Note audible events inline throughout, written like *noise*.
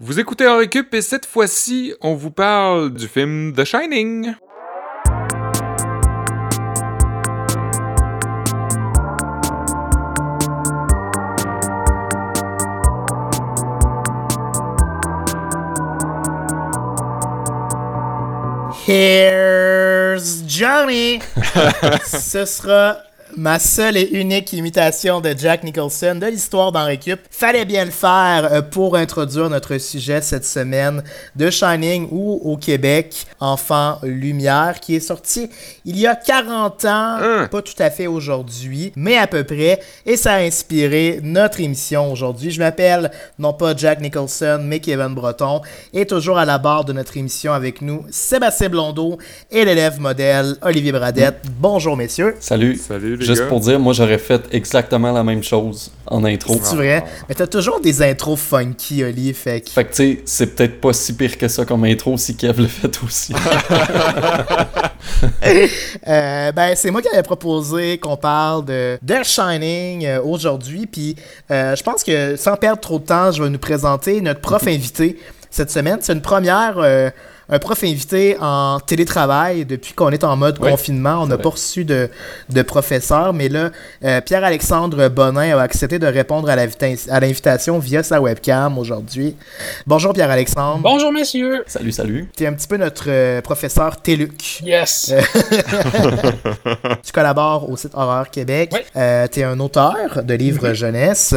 Vous écoutez en récup et cette fois-ci, on vous parle du film The Shining. Here's Johnny! *laughs* Ce sera ma seule et unique imitation de Jack Nicholson de l'histoire dans Récup. Fallait bien le faire euh, pour introduire notre sujet cette semaine de Shining ou au Québec, Enfant Lumière, qui est sorti il y a 40 ans, Hein? pas tout à fait aujourd'hui, mais à peu près, et ça a inspiré notre émission aujourd'hui. Je m'appelle non pas Jack Nicholson, mais Kevin Breton, et toujours à la barre de notre émission avec nous, Sébastien Blondeau et l'élève modèle Olivier Bradette. Bonjour messieurs. Salut. Salut, les Juste gars. pour dire, moi j'aurais fait exactement la même chose en intro. C'est vrai? Mais t'as toujours des intros funky, Oli, fait que... Fait que tu sais, c'est peut-être pas si pire que ça comme intro si Kev le fait aussi. *laughs* *laughs* Euh, ben, c'est moi qui avais proposé qu'on parle de The Shining euh, aujourd'hui, puis euh, je pense que sans perdre trop de temps, je vais nous présenter notre prof *laughs* invité cette semaine. C'est une première, euh, un prof invité en télétravail depuis qu'on est en mode Oui, confinement. On n'a pas reçu de, de professeur, mais là, euh, Pierre-Alexandre Bonin a accepté de répondre à l'invita- à l'invitation via sa webcam aujourd'hui. Bonjour Pierre-Alexandre. Bonjour messieurs. salut, salut. Tu es un petit peu notre euh, professeur Téluc. Yes. *laughs* Tu collabores au site Horreur Québec. Oui. Euh, tu es un auteur de livres jeunesse.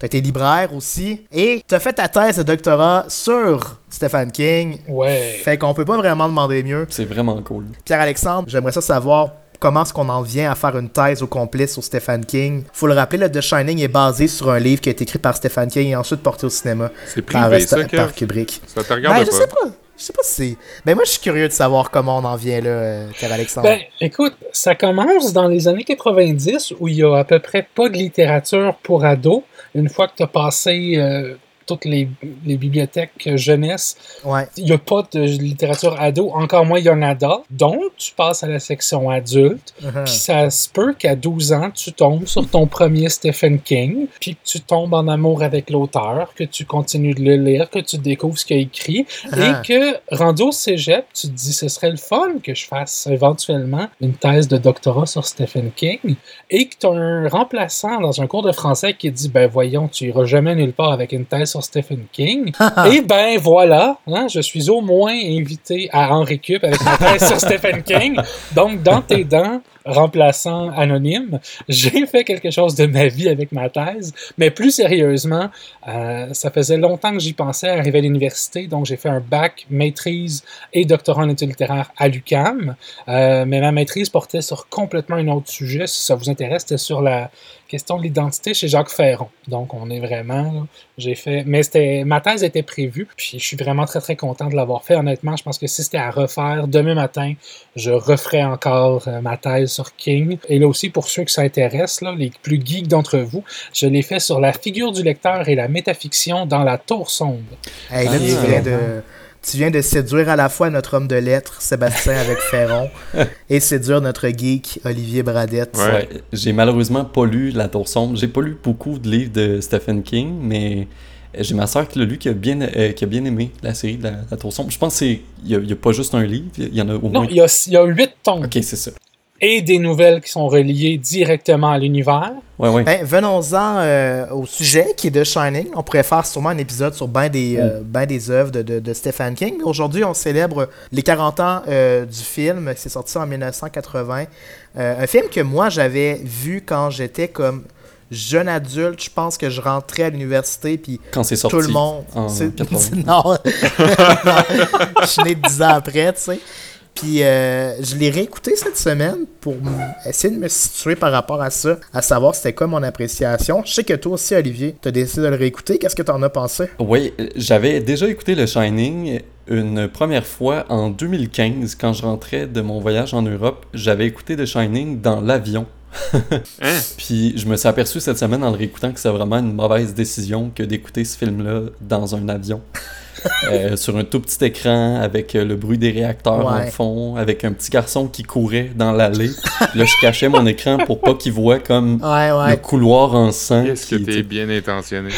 Tu as été libraire aussi. Et tu as fait ta thèse de doctorat sur Stephen King. Ouais. Fait qu'on peut pas vraiment demander mieux. C'est vraiment cool. Pierre-Alexandre, j'aimerais ça savoir comment est-ce qu'on en vient à faire une thèse au complet sur Stephen King. Faut le rappeler, le The Shining est basé sur un livre qui a été écrit par Stephen King et ensuite porté au cinéma C'est par, privé, ça, par Kubrick. Ça te Ben, regarde je pas. sais pas. Je sais pas si c'est... Ben moi, je suis curieux de savoir comment on en vient là, euh, Pierre-Alexandre. Ben, écoute, ça commence dans les années 90 où il y a à peu près pas de littérature pour ados. Une fois que tu as passé euh, toutes les, les bibliothèques jeunesse, ouais. il n'y a pas de littérature ado, encore moins young adult. Donc, tu passes à la section adulte. Uh-huh. Puis ça se peut qu'à 12 ans, tu tombes sur ton premier Stephen King, puis que tu tombes en amour avec l'auteur, que tu continues de le lire, que tu découvres ce qu'il a écrit, Ah. et que, rendu au cégep, tu te dis, ce serait le fun que je fasse éventuellement une thèse de doctorat sur Stephen King, et que tu as un remplaçant dans un cours de français qui dit, ben voyons, tu iras jamais nulle part avec une thèse sur Stephen King. *laughs* et ben voilà, hein, je suis au moins invité à en récup avec ma thèse sur Stephen King. Donc, dans tes dents, remplaçant anonyme, *laughs* j'ai fait quelque chose de ma vie avec ma thèse, mais plus sérieusement, euh, ça faisait longtemps que j'y pensais à arriver à l'université, donc j'ai fait un bac, maîtrise et doctorat en études littéraires à l'UCAM, Euh, mais ma maîtrise portait sur complètement un autre sujet, si ça vous intéresse, c'était sur la question de l'identité chez Jacques Ferron. Donc on est vraiment, j'ai fait, mais c'était, ma thèse était prévue, puis je suis vraiment très très content de l'avoir fait. Honnêtement, je pense que si c'était à refaire demain matin, je referais encore euh, ma thèse sur King. Et là aussi, pour ceux qui s'intéressent, là, les plus geeks d'entre vous, je l'ai fait sur la figure du lecteur et la métafiction dans la tour sombre. Hey, là, Ah. tu, viens de, tu viens de séduire à la fois notre homme de lettres, Sébastien avec *laughs* Ferron, et séduire notre geek, Olivier Bradette. Ouais. Ouais, j'ai malheureusement pas lu La Tour Sombre. J'ai pas lu beaucoup de livres de Stephen King, mais j'ai ma soeur qui l'a lu qui a, bien, euh, qui a bien aimé la série de La, La Tour Sombre. Je pense qu'il n'y a, il y a pas juste un livre, il y en a au Non, moins. il y a, il y a huit tomes Ok, c'est ça. Et des nouvelles qui sont reliées directement à l'univers. Ouais, ouais. Ben, venons-en euh, au sujet qui est de Shining. On pourrait faire sûrement un épisode sur ben des, euh, ben des œuvres de, de, de Stephen King. Mais Aujourd'hui, on célèbre les 40 ans euh, du film. C'est sorti en 1980. Euh, un film que moi, j'avais vu quand j'étais comme jeune adulte. Je pense que je rentrais à l'université, puis Quand c'est sorti. tout le monde. en c'est- 80. *laughs* *laughs* non. je suis né 10 ans après, tu sais. Puis euh, je l'ai réécouté cette semaine pour essayer de me situer par rapport à ça, à savoir c'était quoi mon appréciation. Je sais que toi aussi, Olivier, tu as décidé de le réécouter. Qu'est-ce que tu en as pensé? Oui, euh, j'avais déjà écouté Le Shining une première fois en 2015 quand je rentrais de mon voyage en Europe. J'avais écouté The Shining dans l'avion. *laughs* Hein? Puis je me suis aperçu cette semaine en le réécoutant que c'est vraiment une mauvaise décision que d'écouter ce film-là dans un avion. Euh, sur un tout petit écran avec euh, le bruit des réacteurs Ouais. en fond, avec un petit garçon qui courait dans l'allée. Là, je cachais mon écran pour pas qu'il voit comme Ouais, le couloir en sang. Qu'est-ce que qui- t'es bien intentionné?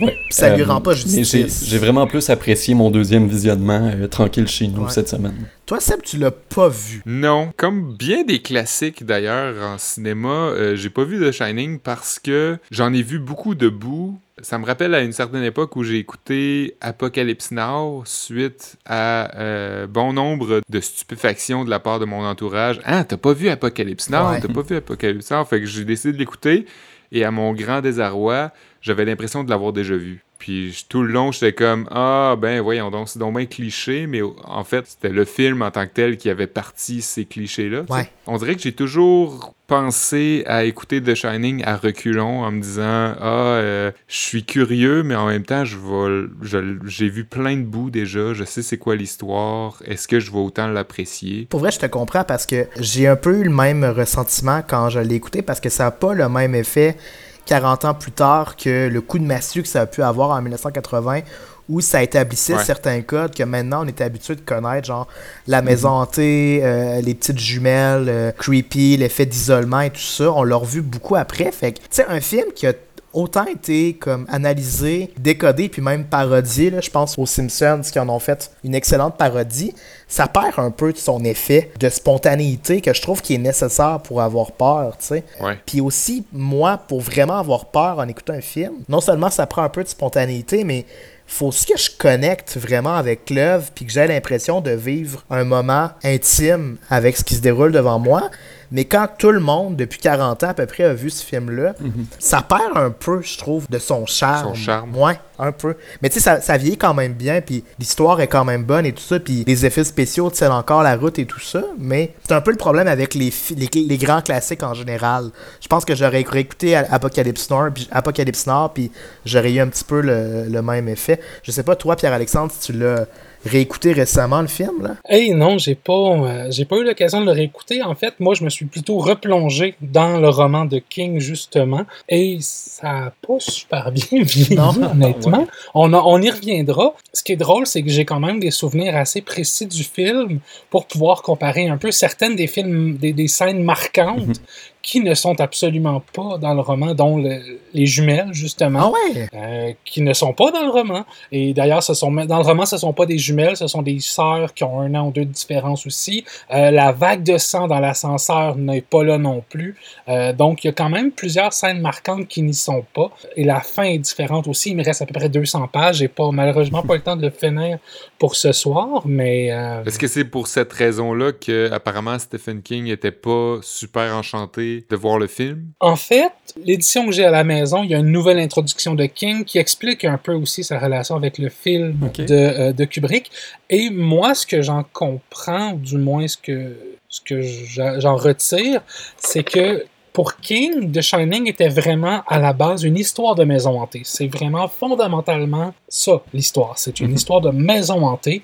Ouais. ça lui Euh, rend pas justice. J'ai vraiment plus apprécié mon deuxième visionnement euh, tranquille chez nous Ouais. cette semaine. Toi, Seb, tu l'as pas vu. Non, comme bien des classiques d'ailleurs en cinéma, euh, j'ai pas vu The Shining parce que j'en ai vu beaucoup de bouts. Ça me rappelle à une certaine époque où j'ai écouté Apocalypse Now suite à euh, bon nombre de stupéfactions de la part de mon entourage. Ah, t'as pas vu Apocalypse Now? Ouais. T'as pas vu Apocalypse Now? Fait que j'ai décidé de l'écouter et à mon grand désarroi, j'avais l'impression de l'avoir déjà vu. Puis tout le long, j'étais comme Ah, ben voyons donc, c'est donc bien cliché, mais en fait, c'était le film en tant que tel qui avait parti ces clichés-là. Ouais. On dirait que j'ai toujours pensé à écouter The Shining à reculons en me disant Ah, euh, je suis curieux, mais en même temps, je vais, je- j'ai vu plein de bouts déjà, je sais c'est quoi l'histoire, est-ce que je vais autant l'apprécier? Pour vrai, je te comprends parce que j'ai un peu eu le même ressentiment quand je l'ai écouté parce que ça n'a pas le même effet 40 ans plus tard que le coup de massue que ça a pu avoir en 1980 où ça établissait Ouais. certains codes que maintenant on est habitué de connaître, genre la maison hantée, euh, les petites jumelles, euh, creepy, l'effet d'isolement et tout ça. On l'a revu beaucoup après. Fait que, tu sais, un film qui a autant été comme analysé, décodé, puis même parodié, là, je pense aux Simpsons qui en ont fait une excellente parodie, ça perd un peu de son effet de spontanéité que je trouve qui est nécessaire pour avoir peur, tu sais. Ouais. Puis aussi, moi, pour vraiment avoir peur en écoutant un film, non seulement ça prend un peu de spontanéité, mais faut aussi que je connecte vraiment avec l'œuvre puis que j'ai l'impression de vivre un moment intime avec ce qui se déroule devant moi. Mais quand tout le monde, depuis 40 ans à peu près, a vu ce film-là, ça perd un peu, je trouve, de son charme. Son charme. Ouais, un peu. Mais tu sais, ça, ça vieillit quand même bien, puis l'histoire est quand même bonne et tout ça, puis les effets spéciaux tiennent encore la route et tout ça. Mais c'est un peu le problème avec les, les, les grands classiques en général. Je pense que j'aurais réécouté Apocalypse Now, puis, Apocalypse Now, puis j'aurais eu un petit peu le, le même effet. Je sais pas, toi, Pierre-Alexandre, si tu l'as réécouté récemment, le film, là? Hey, non, j'ai pas, euh, j'ai pas eu l'occasion de le réécouter. En fait, moi, je me suis plutôt replongé dans le roman de King, justement, et ça a pas super bien *laughs* vieilli, Non. honnêtement. On, a- on y reviendra. Ce qui est drôle, c'est que j'ai quand même des souvenirs assez précis du film pour pouvoir comparer un peu certaines des films, des, des scènes marquantes qui ne sont absolument pas dans le roman, dont le- les jumelles, justement. Ah ouais? Euh, qui ne sont pas dans le roman. Et d'ailleurs, ce sont dans le roman, ce sont pas des jumelles, ce sont des sœurs qui ont un an ou deux de différence aussi. Euh, la vague de sang dans l'ascenseur n'est pas là non plus. Euh, donc, il y a quand même plusieurs scènes marquantes qui n'y sont pas. Et la fin est différente aussi. Il me reste à peu près 200 pages. J'ai pas malheureusement pas le temps de le finir pour ce soir, mais euh, Est-ce que c'est pour cette raison-là que apparemment Stephen King était pas super enchanté de voir le film? En fait, l'édition que j'ai à la maison, il y a une nouvelle introduction de King qui explique un peu aussi sa relation avec le film de, euh, de Kubrick. Et moi, ce que j'en comprends, ou du moins ce que, ce que j'en retire, c'est que pour King, The Shining était vraiment à la base une histoire de maison hantée. C'est vraiment fondamentalement ça, l'histoire. C'est une Mhm. histoire de maison hantée.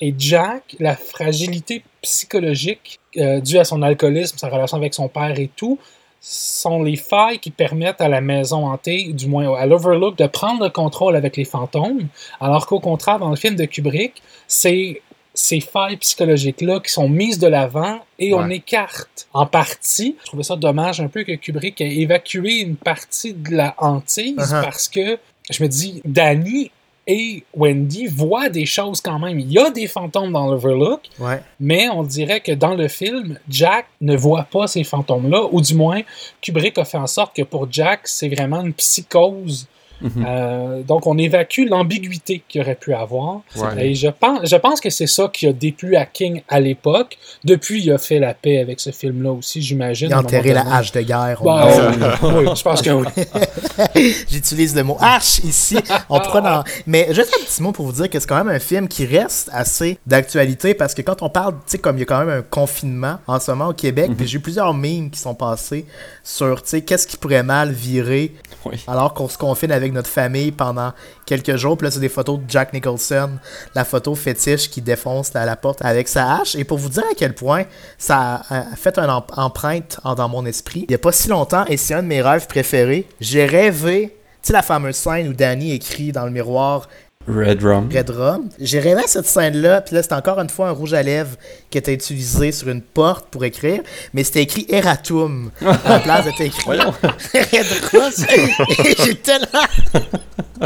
Et Jack, la fragilité psychologique euh, due à son alcoolisme, sa relation avec son père et tout, sont les failles qui permettent à la maison hantée, du moins à l'Overlook, de prendre le contrôle avec les fantômes, alors qu'au contraire, dans le film de Kubrick, c'est ces failles psychologiques-là qui sont mises de l'avant et on écarte en partie. Je trouvais ça dommage un peu que Kubrick ait évacué une partie de la hantise Uh-huh. parce que je me dis, Danny et Wendy voient des choses quand même. Il y a des fantômes dans l'Overlook, Ouais. mais on dirait que dans le film, Jack ne voit pas ces fantômes-là, ou du moins, Kubrick a fait en sorte que pour Jack, c'est vraiment une psychose. Mhm. Euh, donc, on évacue l'ambiguïté qu'il aurait pu avoir. Ouais. Et je pense, je pense que c'est ça qui a déplu à King à l'époque. Depuis, il a fait la paix avec ce film-là aussi, j'imagine. Il a enterré la hache de guerre. Bah, dit. oui, *laughs* oui, je pense que oui. *laughs* J'utilise le mot hache ici. On prend dans... Mais juste un petit mot pour vous dire que c'est quand même un film qui reste assez d'actualité parce que quand on parle, tu sais, comme il y a quand même un confinement en ce moment au Québec, puis j'ai eu plusieurs memes qui sont passés sur, tu sais, qu'est-ce qui pourrait mal virer Oui. alors qu'on se confine avec notre famille pendant quelques jours. Puis là, c'est des photos de Jack Nicholson, la photo fétiche qui défonce la, la porte avec sa hache. Et pour vous dire à quel point ça a, fait une em- empreinte dans mon esprit, il y a pas si longtemps, et c'est un de mes rêves préférés, j'ai rêvé, tu sais, la fameuse scène où Danny écrit dans le miroir Red Rum. Red Rum. J'ai rêvé à cette scène-là, puis là, c'était encore une fois un rouge à lèvres qui était utilisé sur une porte pour écrire, mais c'était écrit Eratum. à la place, c'était écrit. *laughs* Red Rum. *laughs* J'ai tellement.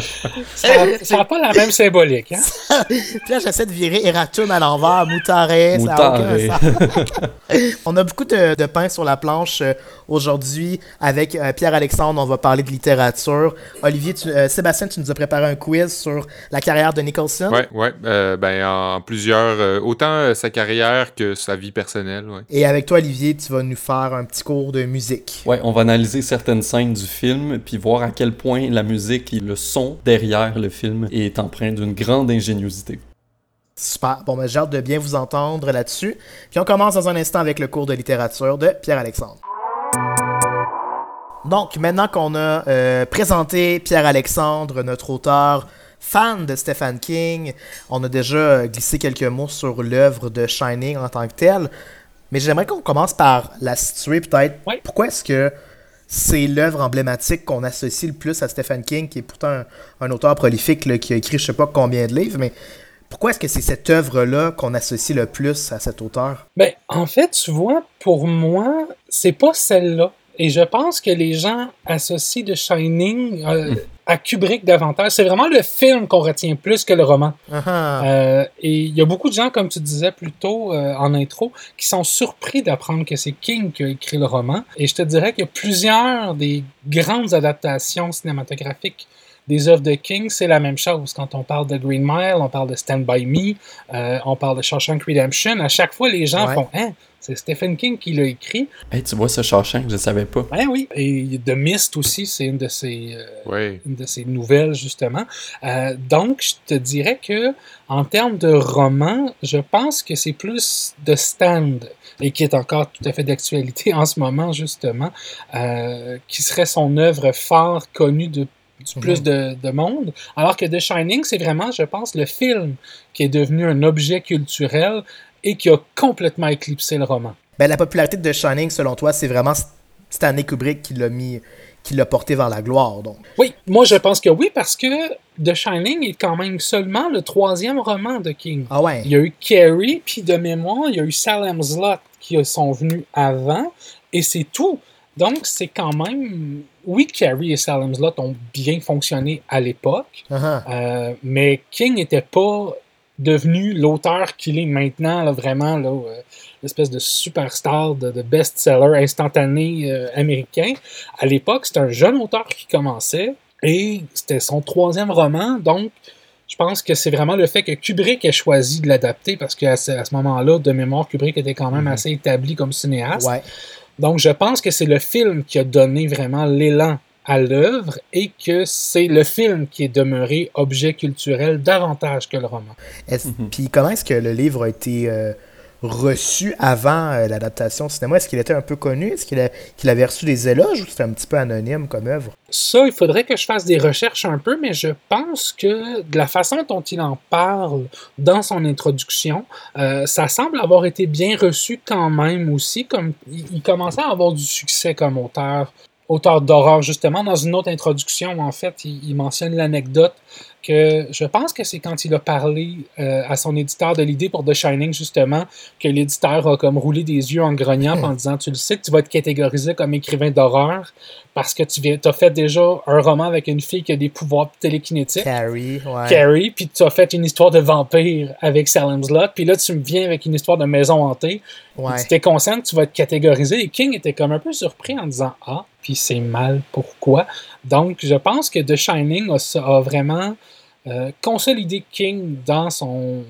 *laughs* Ça n'a pas la même symbolique. Hein? *laughs* Puis là, j'essaie de virer Eratum à l'envers, Moutaré, ça a aucun Moutaré. sens. *laughs* On a beaucoup de, de pain sur la planche euh, aujourd'hui avec euh, Pierre-Alexandre. On va parler de littérature. Olivier, tu- euh, Sébastien, tu nous as préparé un quiz sur la carrière de Nicholson. Ouais, ouais. euh, ben, en plusieurs. euh, autant euh, sa carrière que sa vie personnelle, ouais. Et avec toi, Olivier, tu vas nous faire un petit cours de musique. Ouais, on va analyser certaines scènes du film, puis voir à quel point la musique et le son derrière le film est empreint d'une grande ingéniosité. Super. Bon, ben, j'ai hâte de bien vous entendre là-dessus. Puis on commence dans un instant avec le cours de littérature de Pierre-Alexandre. Donc, maintenant qu'on a euh, présenté Pierre-Alexandre, notre auteur fan de Stephen King, on a déjà euh, glissé quelques mots sur l'œuvre de Shining en tant que telle. Mais j'aimerais qu'on commence par la situer peut-être. Pourquoi est-ce que c'est l'œuvre emblématique qu'on associe le plus à Stephen King, qui est pourtant un, auteur prolifique qui a écrit je sais pas combien de livres, mais pourquoi est-ce que c'est cette œuvre-là qu'on associe le plus à cet auteur? Ben, en fait, tu vois, pour moi, c'est pas celle-là. Et je pense que les gens associent The Shining euh, à Kubrick davantage. C'est vraiment le film qu'on retient plus que le roman. Ah. Euh, et il y a beaucoup de gens, comme tu disais plus tôt euh, en intro, qui sont surpris d'apprendre que c'est King qui a écrit le roman. Et je te dirais que plusieurs des grandes adaptations cinématographiques des œuvres de King, c'est la même chose. Quand on parle de Green Mile, on parle de Stand By Me, euh, on parle de Shawshank Redemption. À chaque fois, les gens Ouais. font Hein, c'est Stephen King qui l'a écrit. Hey, tu vois ce Shawshank, je savais pas. Ben oui. Et The Mist aussi, c'est une de ses. euh, une de ses nouvelles, justement. Euh, donc, je te dirais que, en termes de roman, je pense que c'est plus The Stand, et qui est encore tout à fait d'actualité *laughs* en ce moment, justement, euh, qui serait son œuvre phare connue de du plus de, de monde, alors que The Shining, c'est vraiment, je pense, le film qui est devenu un objet culturel et qui a complètement éclipsé le roman. Ben, la popularité de The Shining, selon toi, c'est vraiment Stanley Kubrick qui l'a mis, qui l'a porté vers la gloire. Donc, Oui, moi je pense que oui, parce que The Shining est quand même seulement le troisième roman de King. ah ouais. Il y a eu Carrie, puis de mémoire, il y a eu Salem's Lot qui sont venus avant, et c'est tout. Donc, c'est quand même. Oui, Carrie et Salem's Lot ont bien fonctionné à l'époque, Ah ah. euh, mais King n'était pas devenu l'auteur qu'il est maintenant, là, vraiment, là, euh, l'espèce de superstar, de, de best-seller instantané euh, américain. À l'époque, c'était un jeune auteur qui commençait, et c'était son troisième roman, donc je pense que c'est vraiment le fait que Kubrick ait choisi de l'adapter, parce qu'à ce, à ce moment-là, de mémoire, Kubrick était quand même Mhm. assez établi comme cinéaste. Ouais. Donc, je pense que c'est le film qui a donné vraiment l'élan à l'œuvre et que c'est le film qui est demeuré objet culturel davantage que le roman. Est-ce- Mhm. Puis comment est-ce que le livre a été euh, reçu avant euh, l'adaptation au cinéma? Est-ce qu'il était un peu connu? Est-ce qu'il a- qu'il avait reçu des éloges ou c'était un petit peu anonyme comme œuvre? Ça, il faudrait que je fasse des recherches un peu, mais je pense que de la façon dont il en parle dans son introduction, euh, ça semble avoir été bien reçu quand même aussi, comme il, il commençait à avoir du succès comme auteur, auteur d'horreur justement. Dans une autre introduction, en fait, il, mentionne l'anecdote que je pense que c'est quand il a parlé euh, à son éditeur de l'idée pour The Shining justement que l'éditeur a comme roulé des yeux en grognant en disant tu le sais que tu vas être catégorisé comme écrivain d'horreur parce que tu viens, as fait déjà un roman avec une fille qui a des pouvoirs télékinétiques, Carrie, ouais. Carrie, puis tu as fait une histoire de vampire avec Salem's Lot, puis là tu me viens avec une histoire de maison hantée. Ouais. Tu t'es conscient que tu vas être catégorisé et King était comme un peu surpris en disant ah, puis c'est mal, pourquoi? Donc je pense que The Shining a, a vraiment euh, consolidé King dans son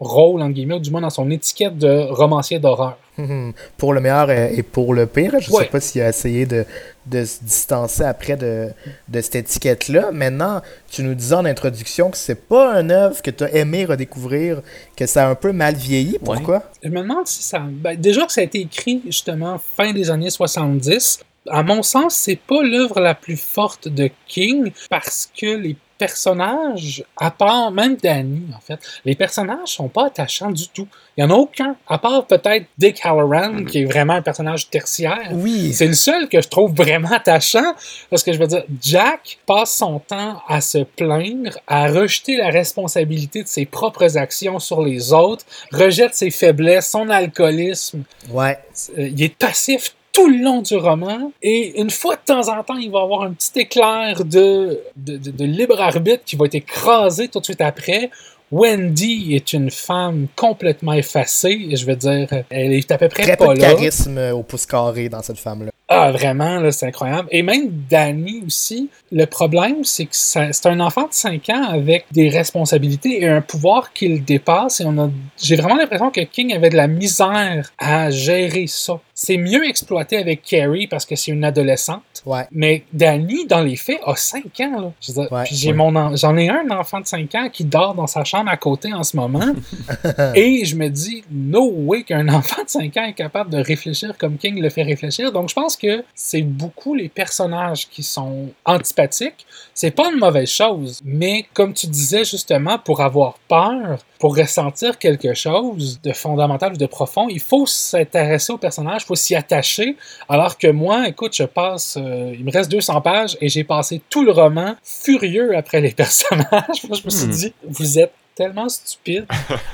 rôle, en guillemets, ou du moins dans son étiquette de romancier d'horreur. Mhm. pour le meilleur et pour le pire. Je Ouais. sais pas s'il a essayé de, de se distancer après de, de cette étiquette-là. Maintenant, tu nous disais en introduction que c'est pas un œuvre que tu as aimé redécouvrir, que ça a un peu mal vieilli. Pourquoi? Je me demande si ça. ben, déjà que ça a été écrit justement fin des années 70. À mon sens, c'est pas l'œuvre la plus forte de King parce que les personnages, à part même Danny, en fait, les personnages sont pas attachants du tout. Il y en a aucun, à part peut-être Dick Halloran, qui est vraiment un personnage tertiaire. Oui. C'est le seul que je trouve vraiment attachant parce que je veux dire, Jack passe son temps à se plaindre, à rejeter la responsabilité de ses propres actions sur les autres, rejette ses faiblesses, son alcoolisme. Ouais. Euh, il est passif tout le long du roman. Et une fois de temps en temps, il va y avoir un petit éclair de, de, de- de libre arbitre qui va être écrasé tout de suite après. Wendy est une femme complètement effacée. Je veux dire, elle est à peu près Très pas peu de là. charisme euh, au pouce carré dans cette femme-là. Ah, vraiment, là, c'est incroyable. Et même Danny aussi. Le problème, c'est que c'est un enfant de 5 ans avec des responsabilités et un pouvoir qui le dépasse. Et on a, j'ai vraiment l'impression que King avait de la misère à gérer ça. C'est mieux exploité avec Carrie parce que c'est une adolescente. Ouais. Mais Danny, dans les faits, a 5 ans. Là. Je veux dire, Ouais. en- j'en ai un enfant de 5 ans qui dort dans sa chambre à côté en ce moment. *laughs* et je me dis, no way qu'un enfant de 5 ans est capable de réfléchir comme King le fait réfléchir. Donc je pense que c'est beaucoup les personnages qui sont antipathiques. C'est pas une mauvaise chose. Mais comme tu disais justement, pour avoir peur, pour ressentir quelque chose de fondamental ou de profond, il faut s'intéresser au personnage, il faut s'y attacher. Alors que moi, écoute, je passe, euh, il me reste 200 pages et j'ai passé tout le roman furieux après les *laughs* personnages. Moi, je me suis Hmm. dit, vous êtes tellement stupide,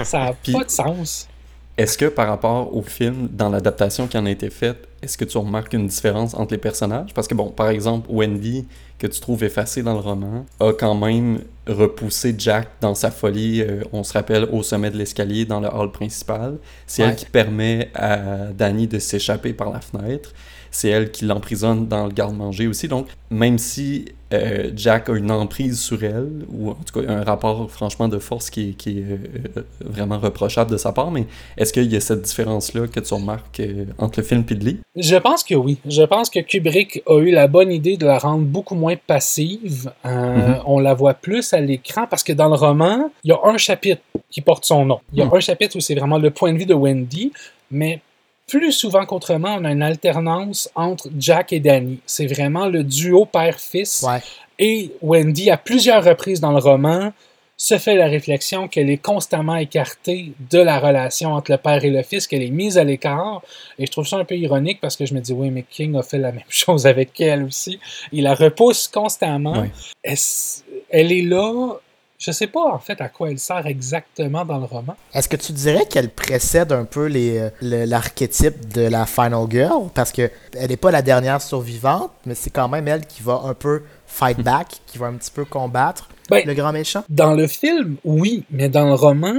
ça n'a *laughs* pas de sens. Est-ce que par rapport au film, dans l'adaptation qui en a été faite, est-ce que tu remarques une différence entre les personnages? Parce que, bon, par exemple, Wendy, que tu trouves effacée dans le roman, a quand même repoussé Jack dans sa folie, euh, on se rappelle, au sommet de l'escalier dans le hall principal. C'est Ouais. elle qui permet à Danny de s'échapper par la fenêtre. C'est elle qui l'emprisonne dans le garde-manger aussi. Donc, même si euh, Jack a une emprise sur elle, ou en tout cas un rapport franchement de force qui est, qui est euh, vraiment reprochable de sa part, mais est-ce qu'il y a cette différence-là que tu remarques euh, entre le film et le livre? Je pense que oui. Je pense que Kubrick a eu la bonne idée de la rendre beaucoup moins passive. Mhm. On la voit plus à l'écran parce que dans le roman, il y a un chapitre qui porte son nom. Il y a Mhm. un chapitre où c'est vraiment le point de vue de Wendy, mais plus souvent qu'autrement, on a une alternance entre Jack et Danny. C'est vraiment le duo père-fils. Ouais. Et Wendy, à plusieurs reprises dans le roman, se fait la réflexion qu'elle est constamment écartée de la relation entre le père et le fils, qu'elle est mise à l'écart. Et je trouve ça un peu ironique parce que je me dis, oui, mais King a fait la même *laughs* chose avec elle aussi. Il la repousse constamment. Elle est là. Je sais pas en fait à quoi elle sert exactement dans le roman. Est-ce que tu dirais qu'elle précède un peu euh, l'archétype de la Final Girl? Parce que elle n'est pas la dernière survivante, mais c'est quand même elle qui va un peu fight back, qui va un petit peu combattre Ben, le grand méchant. Dans le film, oui, mais dans le roman,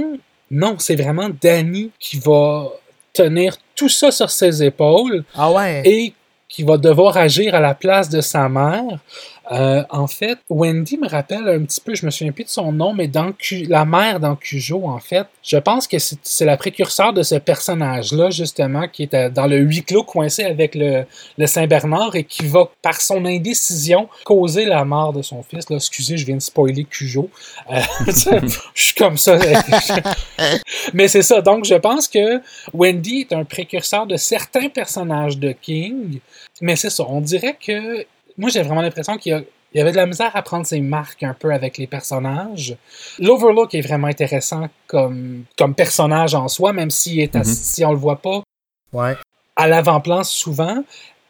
non, c'est vraiment Danny qui va tenir tout ça sur ses épaules Ah ouais? et qui va devoir agir à la place de sa mère. Euh, en fait, Wendy me rappelle un petit peu, je me souviens plus de son nom, mais dans la mère dans Cujo, en fait, je pense que c'est la précurseur de ce personnage-là, justement, qui est dans le huis clos coincé avec le, le Saint-Bernard et qui va, par son indécision, causer la mort de son fils. Là, excusez, je viens de spoiler Cujo. Euh, *laughs* je suis comme ça. *laughs* Mais c'est ça. Donc, je pense que Wendy est un précurseur de certains personnages de King. Mais c'est ça. On dirait que. Moi, j'ai vraiment l'impression qu'il y, a- il y avait de la misère à prendre ses marques un peu avec les personnages. L'Overlook est vraiment intéressant comme, comme personnage en soi, même s'il est Mhm. si on le voit pas Ouais. à l'avant-plan souvent.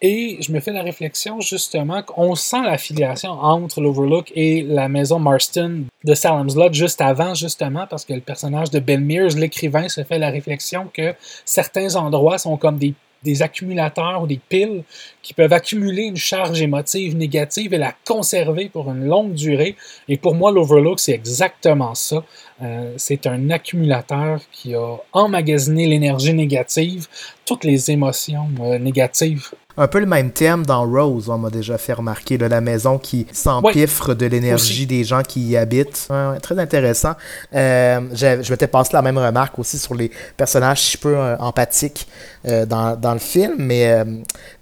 Et je me fais la réflexion justement qu'on sent l'affiliation entre l'Overlook et la maison Marston de Salem's Lot juste avant, justement, parce que le personnage de Ben Mears, l'écrivain, se fait la réflexion que certains endroits sont comme des, des accumulateurs ou des piles qui peuvent accumuler une charge émotive négative et la conserver pour une longue durée. Et pour moi, l'Overlook, c'est exactement ça. Euh, c'est un accumulateur qui a emmagasiné l'énergie négative, toutes les émotions euh, négatives. Un peu le même thème dans Rose, on m'a déjà fait remarquer, de la maison qui s'empiffre de l'énergie des gens qui y habitent. Ouais, ouais, très intéressant. Euh, je m'étais passé la même remarque aussi sur les personnages si peu euh, empathiques euh, dans, dans le film, mais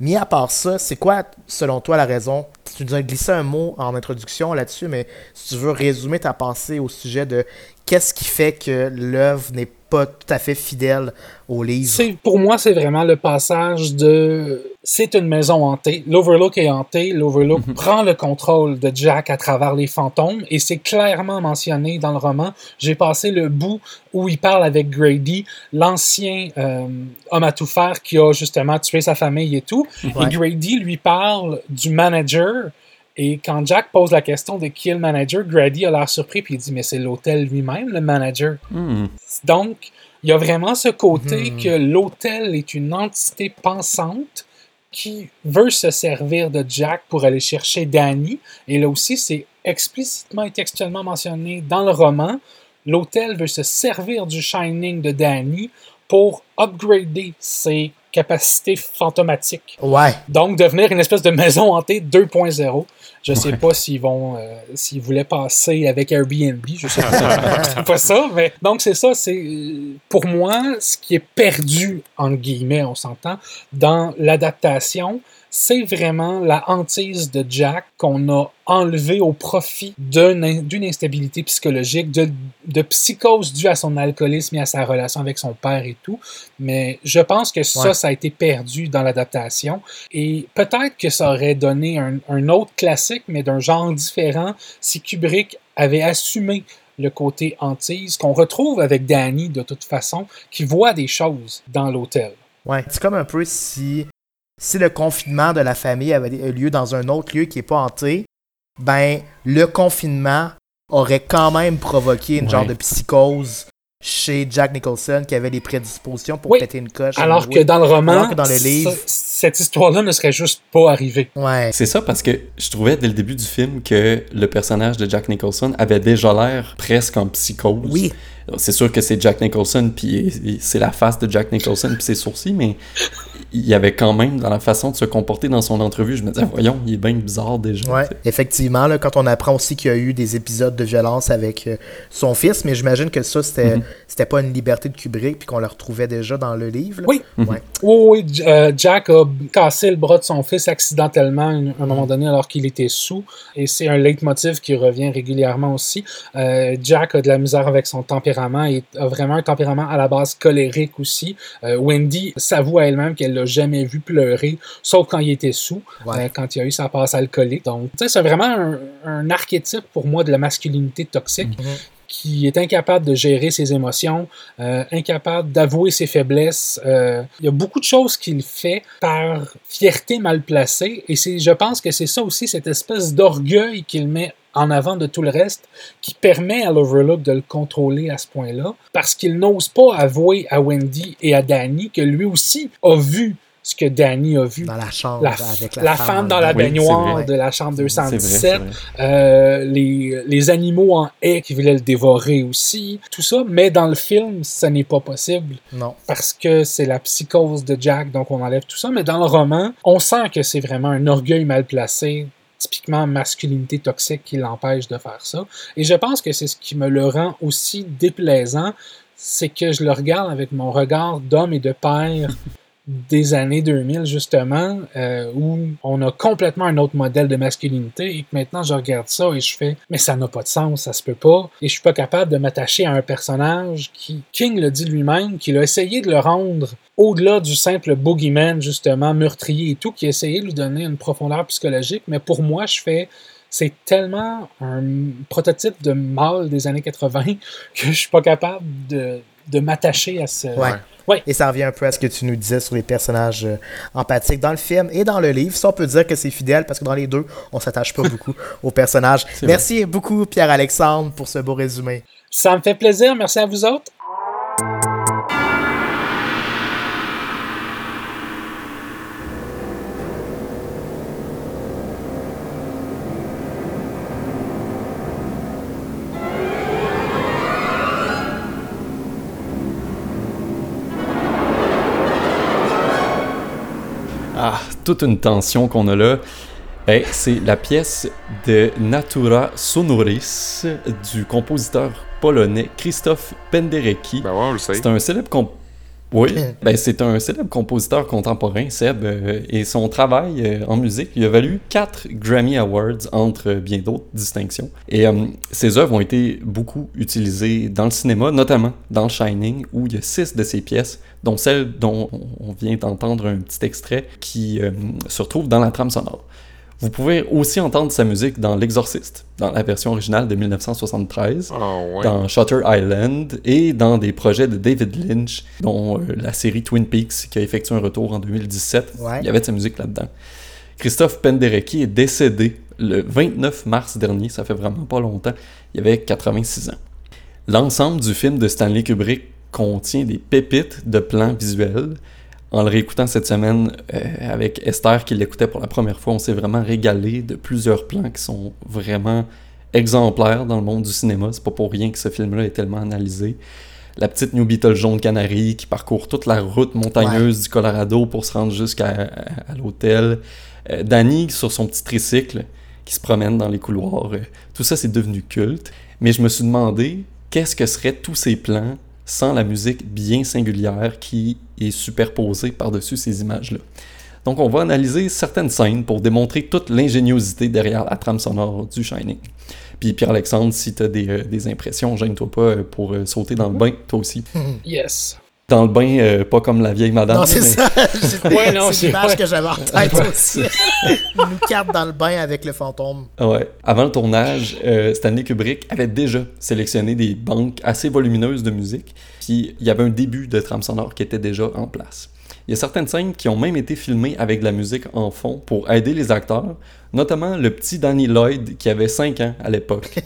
mis à part ça, c'est quoi, selon toi, la raison? Tu nous as glissé un mot en introduction là-dessus, mais si tu veux résumer ta pensée au sujet de qu'est-ce qui fait que l'œuvre n'est pas tout à fait fidèle au livre? Pour moi, c'est vraiment le passage de. C'est une maison hantée. L'Overlook est hanté. L'Overlook prend le contrôle de Jack à travers les fantômes et c'est clairement mentionné dans le roman. J'ai passé le bout où il parle avec Grady, l'ancien euh, homme à tout faire qui a justement tué sa famille et tout. Ouais. Et Grady lui parle du manager. Et quand Jack pose la question de qui est le manager, Grady a l'air surpris puis il dit Mais c'est l'hôtel lui-même, le manager. Hmm. Donc, il y a vraiment ce côté Mhm. que l'hôtel est une entité pensante qui veut se servir de Jack pour aller chercher Danny. Et là aussi, c'est explicitement et textuellement mentionné dans le roman. L'hôtel veut se servir du Shining de Danny pour upgrader ses capacités fantomatiques. Ouais. Donc, devenir une espèce de maison hantée 2.0. Je sais pas s'ils vont, euh, s'ils voulaient passer avec Airbnb, je sais pas. *laughs* c'est pas ça, mais donc c'est ça. C'est pour moi ce qui est perdu en guillemets, on s'entend, dans l'adaptation, c'est vraiment la hantise de Jack qu'on a enlevé au profit d'une instabilité psychologique, de, de, psychose due à son alcoolisme et à sa relation avec son père et tout. Mais je pense que ça, ça a été perdu dans l'adaptation. Et peut-être que ça aurait donné un, un autre classique, mais d'un genre différent, si Kubrick avait assumé le côté hantise qu'on retrouve avec Danny de toute façon, qui voit des choses dans l'hôtel. Ouais, c'est comme un peu si si le confinement de la famille avait lieu dans un autre lieu qui n'est pas hanté, ben le confinement aurait quand même provoqué une genre de psychose chez Jack Nicholson qui avait les prédispositions pour péter une coche. Alors que dans le roman, dans le livre, cette histoire-là ne serait juste pas arrivée. Ouais. C'est ça parce que je trouvais dès le début du film que le personnage de Jack Nicholson avait déjà l'air presque en psychose. Oui. C'est sûr que c'est Jack Nicholson, puis c'est la face de Jack Nicholson, puis ses sourcils, mais il y avait quand même, dans la façon de se comporter dans son entrevue, je me disais, voyons, il est bien bizarre déjà. Ouais, effectivement, là, quand on apprend aussi qu'il y a eu des épisodes de violence avec euh, son fils, mais j'imagine que ça, c'était c'était pas une liberté de Kubrick, puis qu'on le retrouvait déjà dans le livre. Oui. Mhm. Ouais. Oui, euh, Jack a cassé le bras de son fils accidentellement à un moment donné alors qu'il était sous, et c'est un leitmotiv qui revient régulièrement aussi. Euh, Jack a de la misère avec son tempérament et a vraiment un tempérament à la base colérique aussi. Wendy s'avoue à elle-même qu'elle jamais vu pleurer, sauf quand il était sous, euh, quand il a eu sa passe alcoolique. Donc, c'est vraiment un, archétype pour moi de la masculinité toxique. Mhm. qui est incapable de gérer ses émotions, euh, incapable d'avouer ses faiblesses. Euh, il y a beaucoup de choses qu'il fait par fierté mal placée, et je pense que c'est ça aussi, cette espèce d'orgueil qu'il met en avant de tout le reste qui permet à l'Overlook de le contrôler à ce point-là parce qu'il n'ose pas avouer à Wendy et à Danny que lui aussi a vu ce que Danny a vu. Dans la chambre, la, avec la, femme, dans la baignoire de la chambre 217, euh, les, les, animaux en haie qui voulaient le dévorer aussi, tout ça, mais dans le film, ce n'est pas possible. Non. Parce que c'est la psychose de Jack, donc on enlève tout ça, mais dans le roman, on sent que c'est vraiment un orgueil mal placé typiquement masculinité toxique qui l'empêche de faire ça. Et je pense que c'est ce qui me le rend aussi déplaisant, c'est que je le regarde avec mon regard d'homme et de père des années 2000, justement, euh, où on a complètement un autre modèle de masculinité et que maintenant je regarde ça et je fais, mais ça n'a pas de sens, ça se peut pas. Et je suis pas capable de m'attacher à un personnage qui, King le dit lui-même, qu'il a essayé de le rendre au-delà du simple boogeyman, justement, meurtrier et tout, qui a de lui donner une profondeur psychologique. Mais pour moi, je fais, c'est tellement un prototype de mâle des années 80 *laughs* que je suis pas capable de, de m'attacher à ce. Ouais. Et ça revient un peu à ce que tu nous disais sur les personnages euh, empathiques dans le film et dans le livre. Ça, on peut dire que c'est fidèle parce que dans les deux, on s'attache pas beaucoup *laughs* aux personnages. Merci beaucoup, Pierre-Alexandre, pour ce beau résumé. Ça me fait plaisir. Merci à vous autres. Toute une tension qu'on a là. Ben, c'est la pièce de Natura Sonoris du compositeur polonais Krzysztof Penderecki. Ben ouais, c'est un célèbre Oui, ben c'est un célèbre compositeur contemporain, Seb, euh, et son travail euh, en musique lui a valu 4 Grammy Awards entre bien d'autres distinctions. Et euh, ses œuvres ont été beaucoup utilisées dans le cinéma, notamment dans Shining, où il y a 6 de ses pièces dont celle dont on vient d'entendre un petit extrait qui se retrouve dans la trame sonore. Vous pouvez aussi entendre sa musique dans L'Exorciste, dans la version originale de 1973, ah, dans Shutter Island et dans des projets de David Lynch, dont euh, la série Twin Peaks qui a effectué un retour en 2017. Il y avait de sa musique là-dedans. Christophe Penderecki est décédé le 29 mars dernier, ça fait vraiment pas longtemps, il avait 86 ans. L'ensemble du film de Stanley Kubrick contient des pépites de plans visuels, En le réécoutant cette semaine euh, avec Esther qui l'écoutait pour la première fois, on s'est vraiment régalé de plusieurs plans qui sont vraiment exemplaires dans le monde du cinéma. C'est pas pour rien que ce film-là est tellement analysé. La petite New Beetle jaune canari qui parcourt toute la route montagneuse du Colorado pour se rendre jusqu'à l'hôtel. Euh, Danny sur son petit tricycle qui se promène dans les couloirs. Euh, tout ça, c'est devenu culte. Mais je me suis demandé, qu'est-ce que seraient tous ces plans sans la musique bien singulière qui est superposée par-dessus ces images-là. Donc on va analyser certaines scènes pour démontrer toute l'ingéniosité derrière la trame sonore du Shining. Puis Pierre-Alexandre, si tu as des, euh, des impressions, gêne-toi pas euh, pour euh, sauter dans le bain, toi aussi. *laughs* Yes. Dans le bain, euh, pas comme la vieille madame. Non, c'est mais- ça. *laughs* Ouais, non, c'est l'image ouais. que j'avais en tête *laughs* aussi. *laughs* Il nous carte dans le bain avec le fantôme. Ouais. Avant le tournage, euh, Stanley Kubrick avait déjà sélectionné des banques assez volumineuses de musique, puis il y avait un début de trame sonore qui était déjà en place. Il y a certaines scènes qui ont même été filmées avec de la musique en fond pour aider les acteurs, notamment le petit Danny Lloyd qui avait 5 ans à l'époque.